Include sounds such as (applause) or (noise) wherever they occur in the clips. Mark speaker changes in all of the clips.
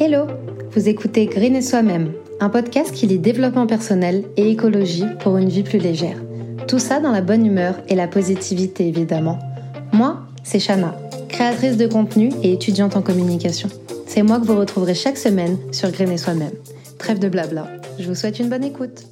Speaker 1: Hello Vous écoutez Green et Soi-même, un podcast qui lit développement personnel et écologie pour une vie plus légère. Tout ça dans la bonne humeur et la positivité évidemment. Moi, c'est Shana, créatrice de contenu et étudiante en communication. C'est moi que vous retrouverez chaque semaine sur Green et Soi-même. Trêve de blabla, je vous souhaite une bonne écoute.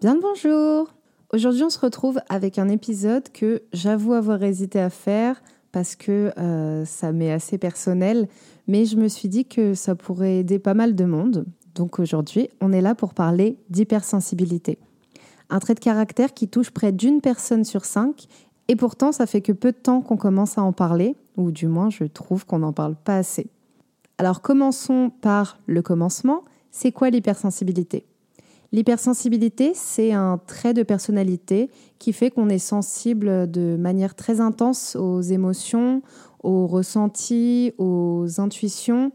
Speaker 2: Bien le bonjour Aujourd'hui on se retrouve avec un épisode que j'avoue avoir hésité à faire parce que euh, ça m'est assez personnel, mais je me suis dit que ça pourrait aider pas mal de monde. Donc aujourd'hui, on est là pour parler d'hypersensibilité. Un trait de caractère qui touche près d'une personne sur cinq, et pourtant ça fait que peu de temps qu'on commence à en parler, ou du moins je trouve qu'on n'en parle pas assez. Alors commençons par le commencement. C'est quoi l'hypersensibilité? L'hypersensibilité, c'est un trait de personnalité qui fait qu'on est sensible de manière très intense aux émotions, aux ressentis, aux intuitions.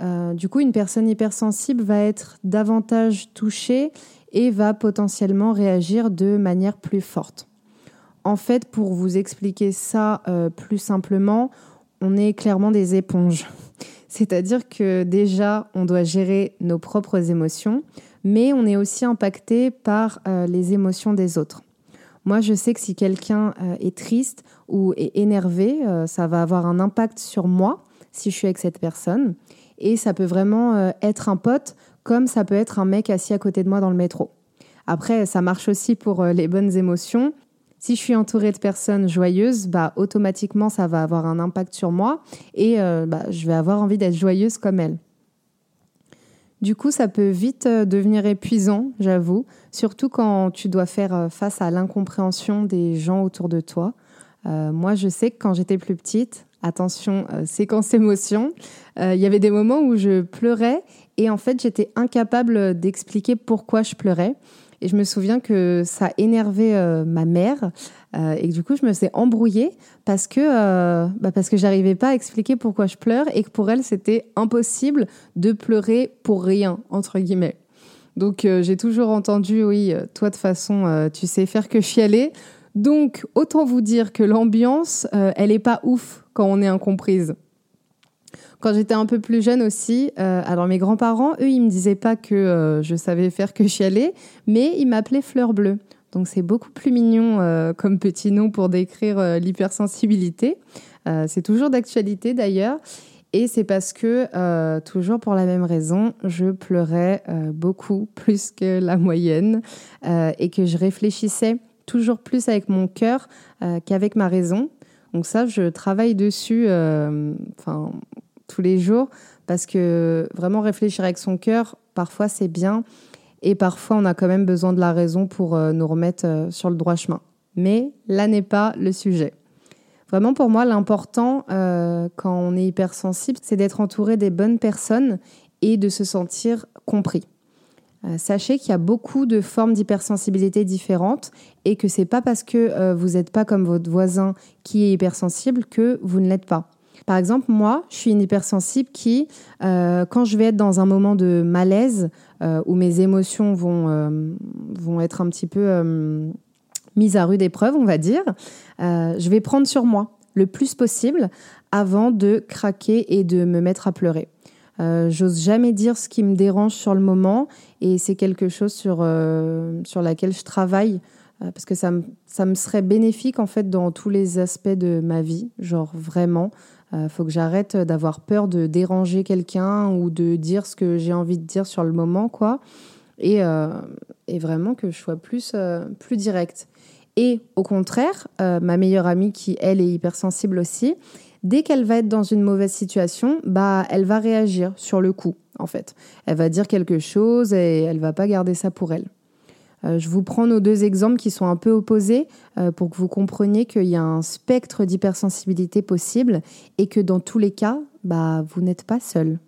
Speaker 2: Euh, du coup, une personne hypersensible va être davantage touchée et va potentiellement réagir de manière plus forte. En fait, pour vous expliquer ça euh, plus simplement, on est clairement des éponges. (laughs) C'est-à-dire que déjà, on doit gérer nos propres émotions, mais on est aussi impacté par euh, les émotions des autres. Moi, je sais que si quelqu'un euh, est triste ou est énervé, euh, ça va avoir un impact sur moi si je suis avec cette personne. Et ça peut vraiment être un pote comme ça peut être un mec assis à côté de moi dans le métro. Après, ça marche aussi pour les bonnes émotions. Si je suis entourée de personnes joyeuses, bah, automatiquement, ça va avoir un impact sur moi et bah, je vais avoir envie d'être joyeuse comme elles. Du coup, ça peut vite euh, devenir épuisant, j'avoue, surtout quand tu dois faire euh, face à l'incompréhension des gens autour de toi. Euh, moi, je sais que quand j'étais plus petite, attention, séquence (laughs) émotion, il y avait des moments où je pleurais et en fait, j'étais incapable d'expliquer pourquoi je pleurais. Et je me souviens que ça énervait euh, ma mère euh, et que du coup je me suis embrouillée parce que euh, bah que j'arrivais pas à expliquer pourquoi je pleure et que pour elle c'était impossible de pleurer pour rien entre guillemets. Donc j'ai toujours entendu oui toi de façon tu sais faire que chialer. Donc autant vous dire que l'ambiance elle est pas ouf quand on est incomprise. Quand j'étais un peu plus jeune aussi, euh, alors mes grands-parents, eux, ils me disaient pas que euh, je savais faire que chialer, mais ils m'appelaient Fleur Bleue. Donc c'est beaucoup plus mignon euh, comme petit nom pour décrire l'hypersensibilité. c'est toujours d'actualité d'ailleurs. Et c'est parce que, toujours pour la même raison, je pleurais beaucoup (laughs) plus que la moyenne et que je réfléchissais toujours plus avec mon cœur qu'avec ma raison. Donc ça, je travaille dessus. Enfin, tous les jours parce que vraiment réfléchir avec son cœur, parfois c'est bien et parfois on a quand même besoin de la raison pour euh, nous remettre euh, sur le droit chemin. Mais là n'est pas le sujet. Vraiment pour moi, l'important euh, quand on est hypersensible, c'est d'être entouré des bonnes personnes et de se sentir compris. Sachez qu'il y a beaucoup de formes d'hypersensibilité différentes et que c'est pas parce que vous n'êtes pas comme votre voisin qui est hypersensible que vous ne l'êtes pas. Par exemple, moi, je suis une hypersensible qui, euh, quand je vais être dans un moment de malaise, euh, où mes émotions vont, euh, vont être un petit peu mises à rude épreuve, on va dire, je vais prendre sur moi le plus possible avant de craquer et de me mettre à pleurer. J'ose jamais dire ce qui me dérange sur le moment et c'est quelque chose sur, sur laquelle je travaille parce que ça me, ça me serait bénéfique en fait dans tous les aspects de ma vie, genre vraiment. Euh, faut que j'arrête d'avoir peur de déranger quelqu'un ou de dire ce que j'ai envie de dire sur le moment, quoi. Et, euh, et vraiment que je sois plus, euh, plus directe. Et au contraire, ma meilleure amie qui, elle, est hypersensible aussi, dès qu'elle va être dans une mauvaise situation, bah, elle va réagir sur le coup, en fait. Elle va dire quelque chose et elle va pas garder ça pour elle. Euh, je vous prends nos deux exemples qui sont un peu opposés euh, pour que vous compreniez qu'il y a un spectre d'hypersensibilité possible et que dans tous les cas, bah, vous n'êtes pas seul.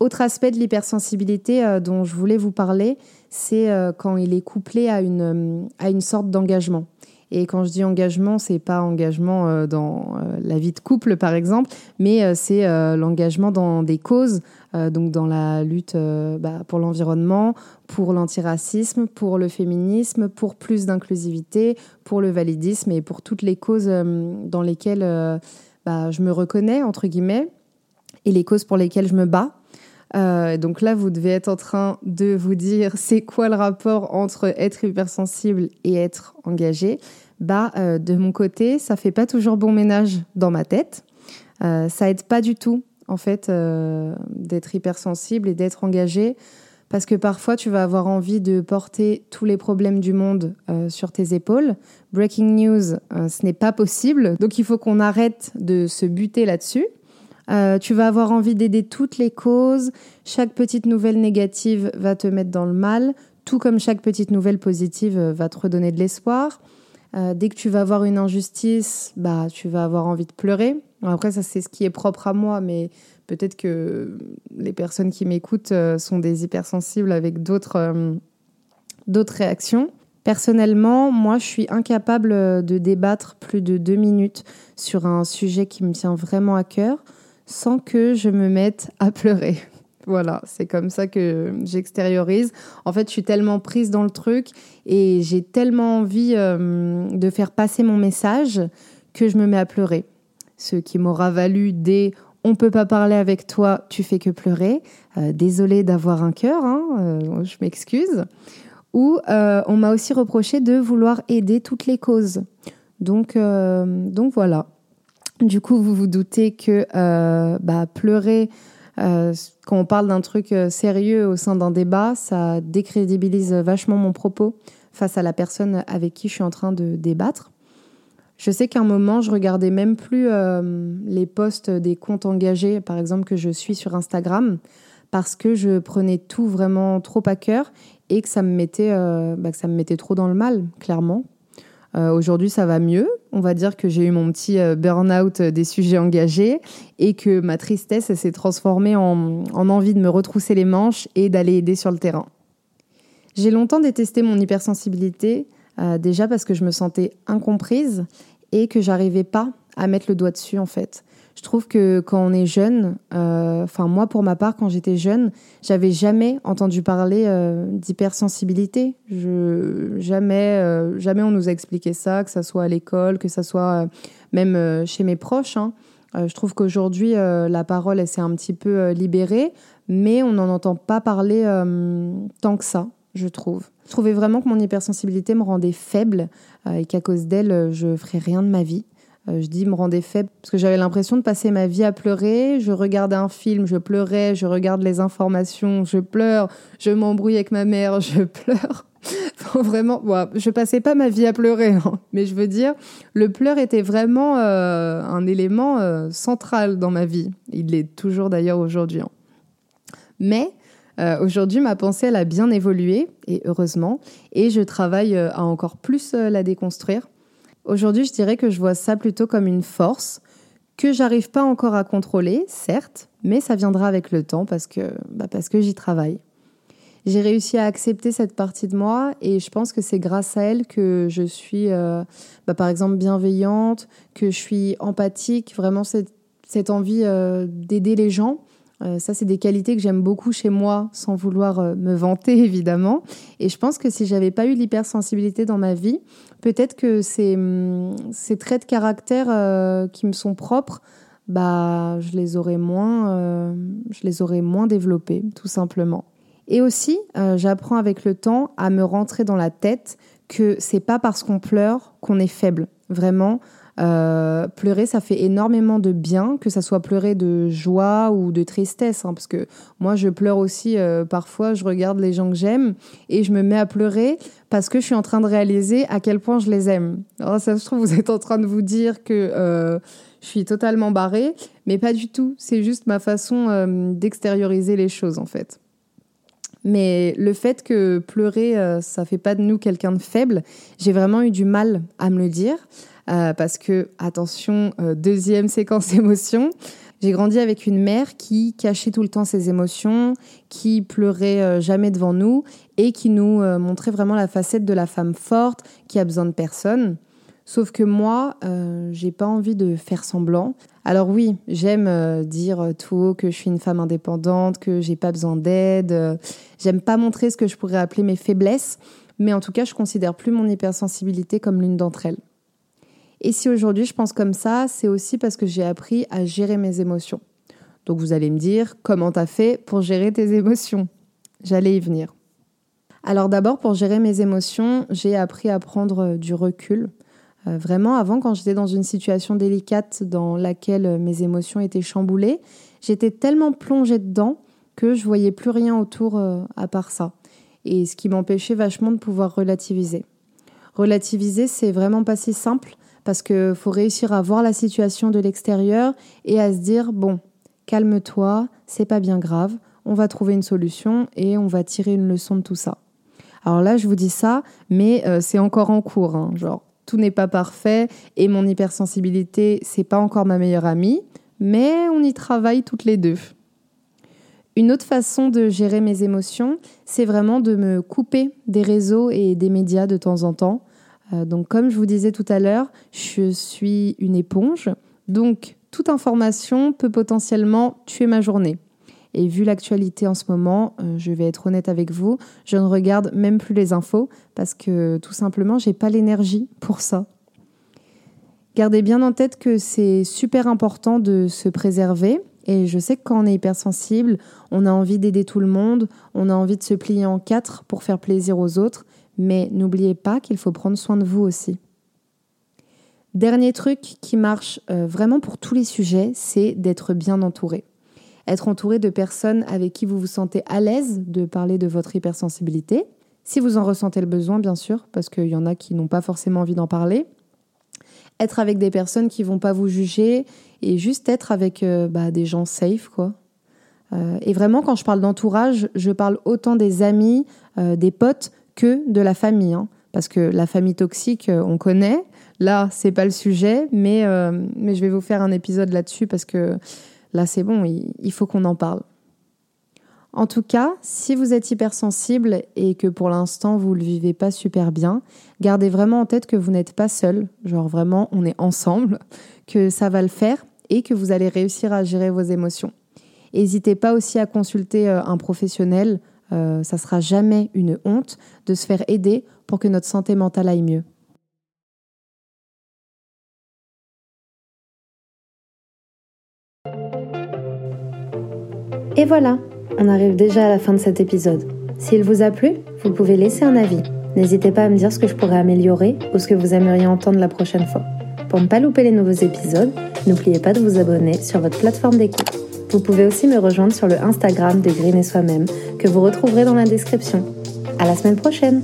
Speaker 2: Autre aspect de l'hypersensibilité euh, dont je voulais vous parler, c'est quand il est couplé à une, à une sorte d'engagement. Et quand je dis engagement, c'est pas engagement euh, dans euh, la vie de couple, par exemple, mais euh, c'est l'engagement dans des causes, donc dans la lutte bah, pour l'environnement, pour l'antiracisme, pour le féminisme, pour plus d'inclusivité, pour le validisme et pour toutes les causes dans lesquelles bah, je me reconnais, entre guillemets, et les causes pour lesquelles je me bats. Donc là, vous devez être en train de vous dire c'est quoi le rapport entre être hypersensible et être engagé? Bah, euh, de mon côté, ça fait pas toujours bon ménage dans ma tête. Euh, ça aide pas du tout, en fait, d'être hypersensible et d'être engagé. Parce que parfois, tu vas avoir envie de porter tous les problèmes du monde sur tes épaules. Breaking news, ce n'est pas possible. Donc, il faut qu'on arrête de se buter là-dessus. Euh, tu vas avoir envie d'aider toutes les causes. Chaque petite nouvelle négative va te mettre dans le mal, tout comme chaque petite nouvelle positive euh, va te redonner de l'espoir. Euh, dès que tu vas avoir une injustice, bah, tu vas avoir envie de pleurer. Après, ça, c'est ce qui est propre à moi, mais peut-être que les personnes qui m'écoutent sont des hypersensibles avec d'autres d'autres réactions. Personnellement, moi, je suis incapable de débattre plus de deux minutes sur un sujet qui me tient vraiment à cœur sans que je me mette à pleurer. Voilà, c'est comme ça que j'extériorise. En fait, je suis tellement prise dans le truc et j'ai tellement envie euh, de faire passer mon message que je me mets à pleurer. Ce qui m'aura valu des on peut pas parler avec toi, tu fais que pleurer. Euh, désolée d'avoir un cœur, hein, euh, je m'excuse. Ou on m'a aussi reproché de vouloir aider toutes les causes. Donc, donc voilà. Du coup, vous vous doutez que euh, bah, pleurer euh, quand on parle d'un truc euh, sérieux au sein d'un débat, ça décrédibilise vachement mon propos face à la personne avec qui je suis en train de débattre. Je sais qu'à un moment, je regardais même plus les posts des comptes engagés, par exemple, que je suis sur Instagram, parce que je prenais tout vraiment trop à cœur et que ça me mettait, bah, que ça me mettait trop dans le mal, clairement. Euh, aujourd'hui, ça va mieux. On va dire que j'ai eu mon petit euh, burn-out des sujets engagés et que ma tristesse s'est transformée en, envie de me retrousser les manches et d'aller aider sur le terrain. J'ai longtemps détesté mon hypersensibilité, euh, déjà parce que je me sentais incomprise et que j'arrivais pas à mettre le doigt dessus en fait. Je trouve que quand on est jeune, euh, enfin moi pour ma part quand j'étais jeune, j'avais jamais entendu parler euh, d'hypersensibilité. Jamais, euh, jamais on nous a expliqué ça, que ça soit à l'école, que ça soit même chez mes proches. Hein. je trouve qu'aujourd'hui la parole elle s'est un petit peu libérée, mais on n'en entend pas parler tant que ça, je trouve. Je trouvais vraiment que mon hypersensibilité me rendait faible et qu'à cause d'elle, je ferais rien de ma vie. Euh, je dis me rendait faible parce que j'avais l'impression de passer ma vie à pleurer. Je regardais un film, je pleurais, je regarde les informations, je pleure, je m'embrouille avec ma mère, je (laughs) pleure. vraiment, bon, je passais pas ma vie à pleurer, hein. mais je veux dire, le pleur était vraiment euh, un élément euh, central dans ma vie. Il l'est toujours d'ailleurs aujourd'hui. Hein. Mais aujourd'hui, ma pensée, elle a bien évolué, et heureusement, et je travaille à encore plus la déconstruire. Aujourd'hui, je dirais que je vois ça plutôt comme une force que j'arrive pas encore à contrôler, certes, mais ça viendra avec le temps parce que, bah que j'y travaille. J'ai réussi à accepter cette partie de moi et je pense que c'est grâce à elle que je suis, euh, bah par exemple, bienveillante, que je suis empathique, vraiment cette, cette envie euh, d'aider les gens. Euh, ça, c'est des qualités que j'aime beaucoup chez moi, sans vouloir me vanter (laughs) évidemment. Et je pense que si j'avais pas eu l'hypersensibilité dans ma vie, peut-être que ces, hum, traits de caractère euh, qui me sont propres, bah, je les aurais moins, euh, je les aurais moins développés, tout simplement. Et aussi, euh, j'apprends avec le temps à me rentrer dans la tête que c'est pas parce qu'on pleure qu'on est faible. Vraiment, euh, pleurer, ça fait énormément de bien, que ça soit pleurer de joie ou de tristesse. Hein, parce que moi, je pleure aussi euh, parfois, je regarde les gens que j'aime et je me mets à pleurer parce que je suis en train de réaliser à quel point je les aime. Alors, ça se trouve, vous êtes en train de vous dire que euh, je suis totalement barrée, mais pas du tout. C'est juste ma façon d'extérioriser les choses, en fait. Mais le fait que pleurer, ça fait pas de nous quelqu'un de faible, j'ai vraiment eu du mal à me le dire. Euh, parce que, attention, euh, deuxième séquence (laughs) émotion, j'ai grandi avec une mère qui cachait tout le temps ses émotions, qui pleurait euh, jamais devant nous et qui nous montrait vraiment la facette de la femme forte qui a besoin de personne. Sauf que moi, j'ai pas envie de faire semblant. Alors oui, j'aime dire tout haut que je suis une femme indépendante, que j'ai pas besoin d'aide. j'aime pas montrer ce que je pourrais appeler mes faiblesses, mais en tout cas, je considère plus mon hypersensibilité comme l'une d'entre elles. Et si aujourd'hui je pense comme ça, c'est aussi parce que j'ai appris à gérer mes émotions. Donc vous allez me dire, comment t'as fait pour gérer tes émotions? J'allais y venir. Alors d'abord, pour gérer mes émotions, j'ai appris à prendre euh, du recul. Euh, vraiment, avant, quand j'étais dans une situation délicate dans laquelle euh, mes émotions étaient chamboulées, j'étais tellement plongée dedans que je voyais plus rien autour à part ça. Et ce qui m'empêchait vachement de pouvoir relativiser. Relativiser, c'est vraiment pas si simple parce qu'il faut réussir à voir la situation de l'extérieur et à se dire bon, calme-toi, c'est pas bien grave, on va trouver une solution et on va tirer une leçon de tout ça. Alors là, je vous dis ça, mais euh, c'est encore en cours. Hein. genre, tout n'est pas parfait et mon hypersensibilité, c'est pas encore ma meilleure amie, mais on y travaille toutes les deux. Une autre façon de gérer mes émotions, c'est vraiment de me couper des réseaux et des médias de temps en temps. Euh, donc, comme je vous disais tout à l'heure, je suis une éponge. Donc, toute information peut potentiellement tuer ma journée. Et vu l'actualité en ce moment, euh, je vais être honnête avec vous, je ne regarde même plus les infos parce que tout simplement, j'ai pas l'énergie pour ça. Gardez bien en tête que c'est super important de se préserver. Et je sais que quand on est hypersensible, on a envie d'aider tout le monde, on a envie de se plier en quatre pour faire plaisir aux autres, mais n'oubliez pas qu'il faut prendre soin de vous aussi. Dernier truc qui marche euh, vraiment pour tous les sujets, c'est d'être bien entouré être entouré de personnes avec qui vous vous sentez à l'aise de parler de votre hypersensibilité, si vous en ressentez le besoin, bien sûr, parce qu'il y en a qui n'ont pas forcément envie d'en parler. Être avec des personnes qui vont pas vous juger et juste être avec euh, bah, des gens safe, quoi. Euh, et vraiment, quand je parle d'entourage, je parle autant des amis, des potes que de la famille. Hein. parce que la famille toxique, on connaît. Là, c'est pas le sujet, mais, mais je vais vous faire un épisode là-dessus parce que Là, c'est bon, il faut qu'on en parle. En tout cas, si vous êtes hypersensible et que pour l'instant vous ne le vivez pas super bien, gardez vraiment en tête que vous n'êtes pas seul, genre vraiment on est ensemble, (laughs) que ça va le faire et que vous allez réussir à gérer vos émotions. N'hésitez pas aussi à consulter euh, un professionnel, euh, ça sera jamais une honte de se faire aider pour que notre santé mentale aille mieux.
Speaker 1: Et voilà, on arrive déjà à la fin de cet épisode. S'il vous a plu, vous pouvez laisser un avis. N'hésitez pas à me dire ce que je pourrais améliorer ou ce que vous aimeriez entendre la prochaine fois. Pour ne pas louper les nouveaux épisodes, n'oubliez pas de vous abonner sur votre plateforme d'écoute. Vous pouvez aussi me rejoindre sur le Instagram de Green et Soi-même que vous retrouverez dans la description. À la semaine prochaine!